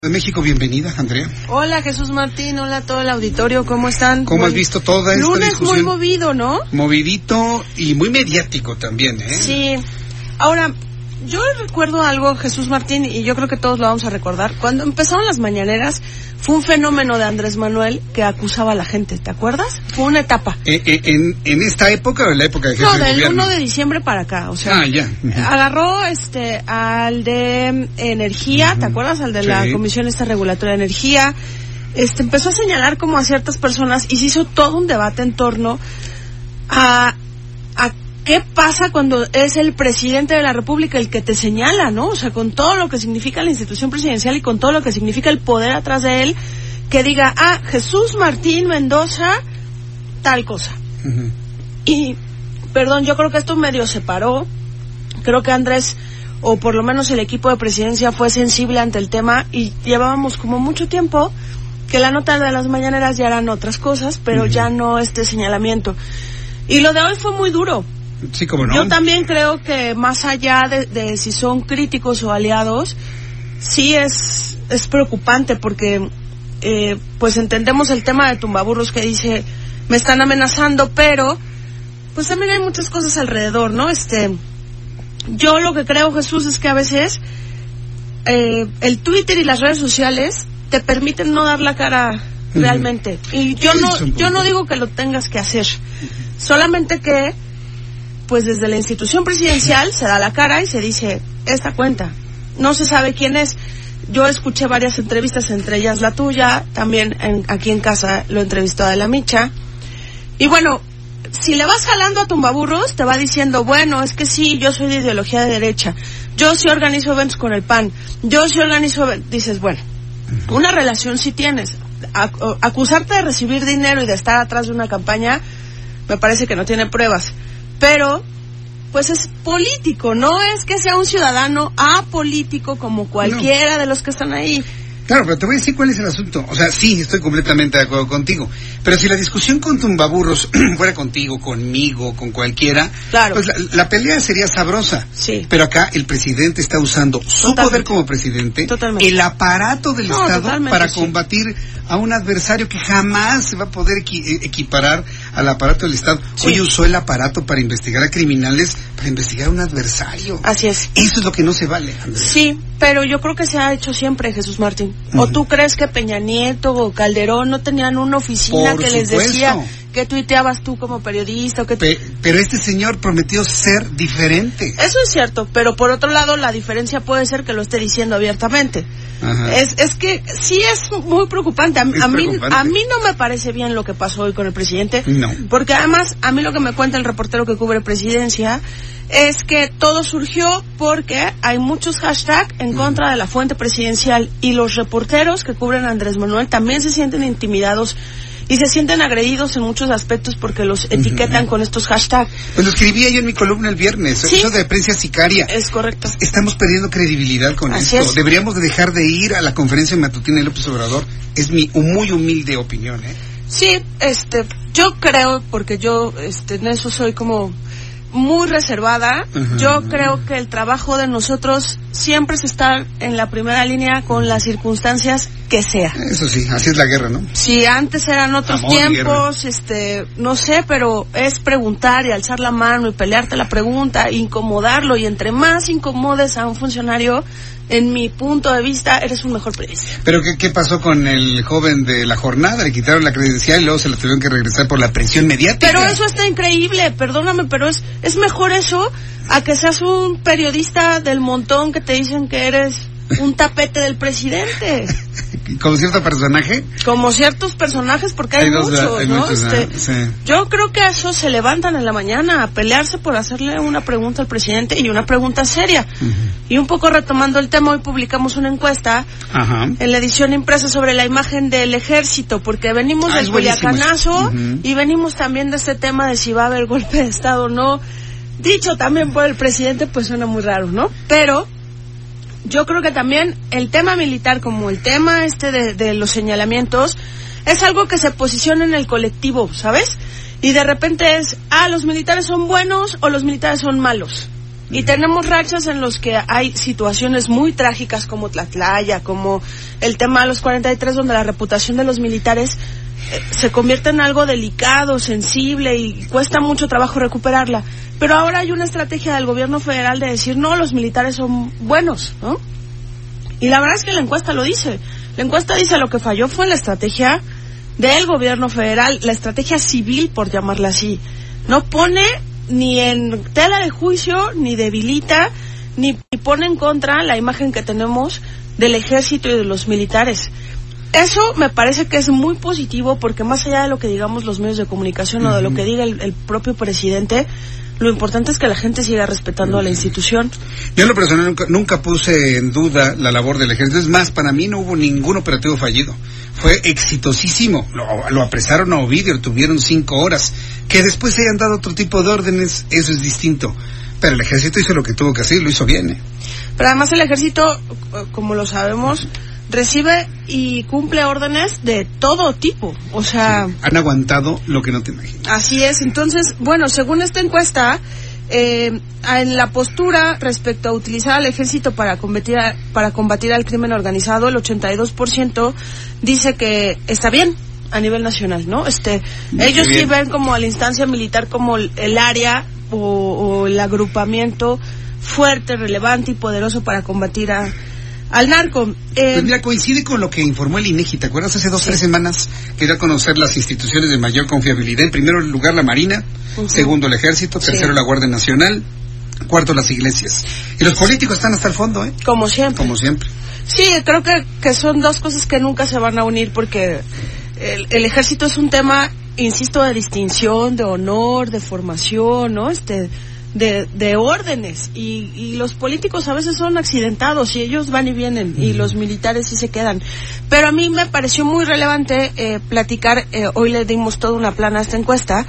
De México, bienvenida, Andrea. Hola Jesús Martín, hola a todo el auditorio, ¿cómo están? ¿Cómo Muy- has visto toda esta Lunes discusión? muy movido, ¿no? Movidito y muy mediático también, ¿eh? Sí. Ahora, yo recuerdo algo, Jesús Martín, y yo creo que todos lo vamos a recordar. Cuando empezaron las mañaneras, fue un fenómeno de Andrés Manuel que acusaba a la gente, ¿te acuerdas? Fue una etapa. Eh, eh, en, en esta época o en la época de jefe No, de del gobierno? 1 de diciembre para acá, o sea. Ah, ya. Agarró este al de energía, ¿te acuerdas? Al de la. Comisión esta regulatoria de energía. Este empezó a señalar como a ciertas personas y se hizo todo un debate en torno a qué pasa cuando es el presidente de la República el que te señala, ¿no? O sea, con todo lo que significa la institución presidencial y con todo lo que significa el poder atrás de él, que diga, "Ah, Jesús Martín Mendoza tal cosa." Y, perdón, yo creo que esto medio se paró. Creo que Andrés, o por lo menos el equipo de presidencia, fue sensible ante el tema y llevábamos como mucho tiempo que la nota de las mañaneras ya eran otras cosas, pero ya no este señalamiento. Y lo de hoy fue muy duro. Sí, como no. Yo también creo que más allá de, de si son críticos o aliados, sí es, es preocupante porque eh, pues entendemos el tema de tumbaburros que dice me están amenazando, pero pues también hay muchas cosas alrededor, ¿no? Este, yo lo que creo, Jesús, es que a veces eh, el Twitter y las redes sociales te permiten no dar la cara realmente. Y yo no, yo no digo que lo tengas que hacer, solamente que pues desde la institución presidencial se da la cara y se dice esta cuenta. No se sabe quién es. Yo escuché varias entrevistas, entre ellas la tuya, también en- aquí en casa lo entrevistó a De la Micha. Y bueno, si le vas jalando a tumbaburros, te va diciendo, bueno, es que sí, yo soy de ideología de derecha, yo sí organizo eventos con el PAN, yo sí organizo, even-". dices, bueno, una relación sí tienes. Ac- acusarte de recibir dinero y de estar atrás de una campaña, me parece que no tiene pruebas. Pero, pues es político, no es que sea un ciudadano apolítico como cualquiera de los que están ahí. Claro, pero te voy a decir cuál es el asunto. O sea, sí, estoy completamente de acuerdo contigo. Pero si la discusión con tumbaburros fuera contigo, conmigo, con cualquiera, Claro. pues la, la pelea sería sabrosa. Sí. Pero acá el presidente está usando su Totalmente. poder como presidente, Totalmente. el aparato del No, Estado para sí. combatir a un adversario que jamás se va a poder equi- eh, equiparar al aparato del Estado. Sí. Hoy usó el aparato para investigar a criminales, para investigar a un adversario. Así es. Eso es lo que no se vale, Andrés. Sí, pero yo creo que se ha hecho siempre, Jesús Martín. ¿O tú crees que Peña Nieto o Calderón no tenían una oficina Por que les decía que tuiteabas tú como periodista o Pe- pero este señor prometió ser diferente. Eso es cierto, pero por otro lado la diferencia puede ser que lo esté diciendo abiertamente. Ajá. Es, es que sí es muy preocupante. A, Es a mí, preocupante. a mí no me parece bien lo que pasó hoy con el presidente. No. Porque además, a mí lo que me cuenta el reportero que cubre presidencia es que todo surgió porque hay muchos hashtags en contra de la fuente presidencial y los reporteros que cubren a Andrés Manuel también se sienten intimidados y se sienten agredidos en muchos aspectos porque los etiquetan con estos hashtags. Pues lo escribía yo en mi columna el viernes, Sí. eso de prensa sicaria. Es correcto. Estamos perdiendo credibilidad con Así esto. es. Deberíamos de dejar de ir a la conferencia matutina de López Obrador. Es mi muy humilde opinión, ¿eh? Sí, este, yo creo, porque yo, este, en eso soy como muy reservada. Yo creo que el trabajo de nosotros siempre es estar en la primera línea con las circunstancias que sea. Eso sí, así es la guerra, ¿no? Si antes eran otros Amor tiempos, este, no sé, pero es preguntar y alzar la mano y pelearte la pregunta, incomodarlo y entre más incomodes a un funcionario, en mi punto de vista, eres un mejor periodista. Pero ¿qué, qué pasó con el joven de la jornada? Le quitaron la credencial y luego se la tuvieron que regresar por la presión mediática. Pero eso está increíble, perdóname, pero es, es mejor eso a que seas un periodista del montón que te dicen que eres un tapete del presidente. como cierto personaje. Como ciertos personajes, porque hay, Hay dos, muchos, hay ¿no? muchos, Este, sí. Yo creo que esos se levantan en la mañana a pelearse por hacerle una pregunta al presidente y una pregunta seria. Y un poco retomando el tema, hoy publicamos una encuesta Ajá. en la edición impresa sobre la imagen del ejército, porque venimos Ah, del Culiacanazo eso. Y venimos también de este tema de si va a haber golpe de Estado o no. Dicho también por el presidente, pues suena muy raro, ¿no? Pero yo creo que también el tema militar, como el tema este de, los señalamientos, es algo que se posiciona en el colectivo, ¿sabes? Y de repente es, ah, los militares son buenos o los militares son malos. Y tenemos rachas en los que hay situaciones muy trágicas como Tlatlaya, como el tema de los 43, donde la reputación de los militares se convierte en algo delicado, sensible y cuesta mucho trabajo recuperarla. Pero ahora hay una estrategia del gobierno federal de decir, no, los militares son buenos, ¿no? Y la verdad es que la encuesta lo dice. La encuesta dice lo que falló fue la estrategia del gobierno federal, la estrategia civil, por llamarla así. No pone ni en tela de juicio, ni debilita, ni, pone en contra la imagen que tenemos del ejército y de los militares. Eso me parece que es muy positivo porque más allá de lo que digamos los medios de comunicación o de lo que diga el, el propio presidente, lo importante es que la gente siga respetando a la institución. Yo en lo personal nunca, nunca puse en duda la labor del ejército. Es más, para mí no hubo ningún operativo fallido. Fue exitosísimo. Lo, lo apresaron a Ovidio, tuvieron cinco horas. Que después se hayan dado otro tipo de órdenes, eso es distinto. Pero el ejército hizo lo que tuvo que hacer y lo hizo bien. ¿eh? Pero además el ejército, eh, como lo sabemos, recibe y cumple órdenes de todo tipo. O sea, Han aguantado lo que no te imaginas. así es. Entonces, bueno, según esta encuesta, eh, en la postura respecto a utilizar al ejército para combatir, para combatir al crimen organizado, el 82% dice que está bien a nivel nacional, ¿no? Este, Muy ellos sí bien. ven como a la instancia militar como el, el área o, o el agrupamiento fuerte, relevante y poderoso para combatir a, al narco. Eh, Pues mira, coincide con lo que informó el INEGI. ¿Te acuerdas? Hace dos, tres semanas que dio a conocer las instituciones de mayor confiabilidad. En primer lugar, la Marina. Segundo, el Ejército. Sí. Tercero, la Guardia Nacional. Cuarto, las iglesias. Y los políticos están hasta el fondo, ¿eh? como siempre. Como siempre. Sí, creo que, que son dos cosas que nunca se van a unir porque el, el ejército es un tema, insisto, de distinción, de honor, de formación, ¿no? Este, de, de órdenes. Y, y los políticos a veces son accidentados y ellos van y vienen y los militares sí se quedan. Pero a mí me pareció muy relevante eh, platicar, eh, hoy le dimos toda una plana a esta encuesta,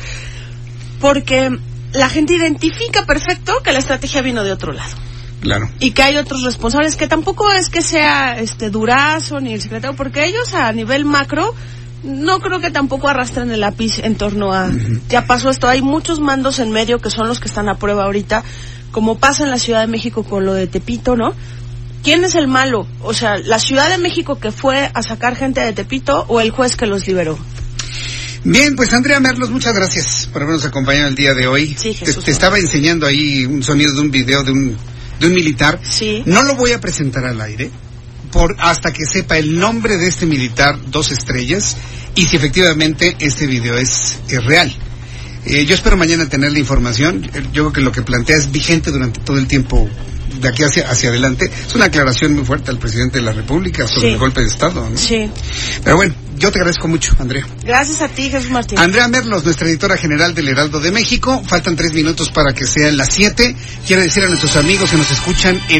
porque la gente identifica perfecto que la estrategia vino de otro lado Claro. y que hay otros responsables que tampoco es que sea este Durazo ni el secretario porque ellos a nivel macro no creo que tampoco arrastren el lápiz en torno a ya pasó esto hay muchos mandos en medio que son los que están a prueba ahorita como pasa en la Ciudad de México con lo de Tepito no quién es el malo o sea la Ciudad de México que fue a sacar gente de Tepito o el juez que los liberó Bien, pues Andrea Merlos, muchas gracias por habernos acompañado el día de hoy. Sí, te, Jesús. te estaba enseñando ahí un sonido de un video de un, de un militar. Sí. No lo voy a presentar al aire por hasta que sepa el nombre de este militar, dos estrellas, y si efectivamente este video es, es real. Eh, yo espero mañana tener la información. Eh, Yo creo que lo que plantea es vigente durante todo el tiempo de aquí hacia, hacia adelante. Es una aclaración muy fuerte al presidente de la República sobre Sí. el golpe de Estado. ¿no? sí Pero bueno, yo te agradezco mucho, Andrea. gracias a ti Jesús Martín Andrea Merlos, nuestra editora general del Heraldo de México. Faltan tres minutos para que sean las siete. Quiero decir a nuestros amigos que nos escuchan en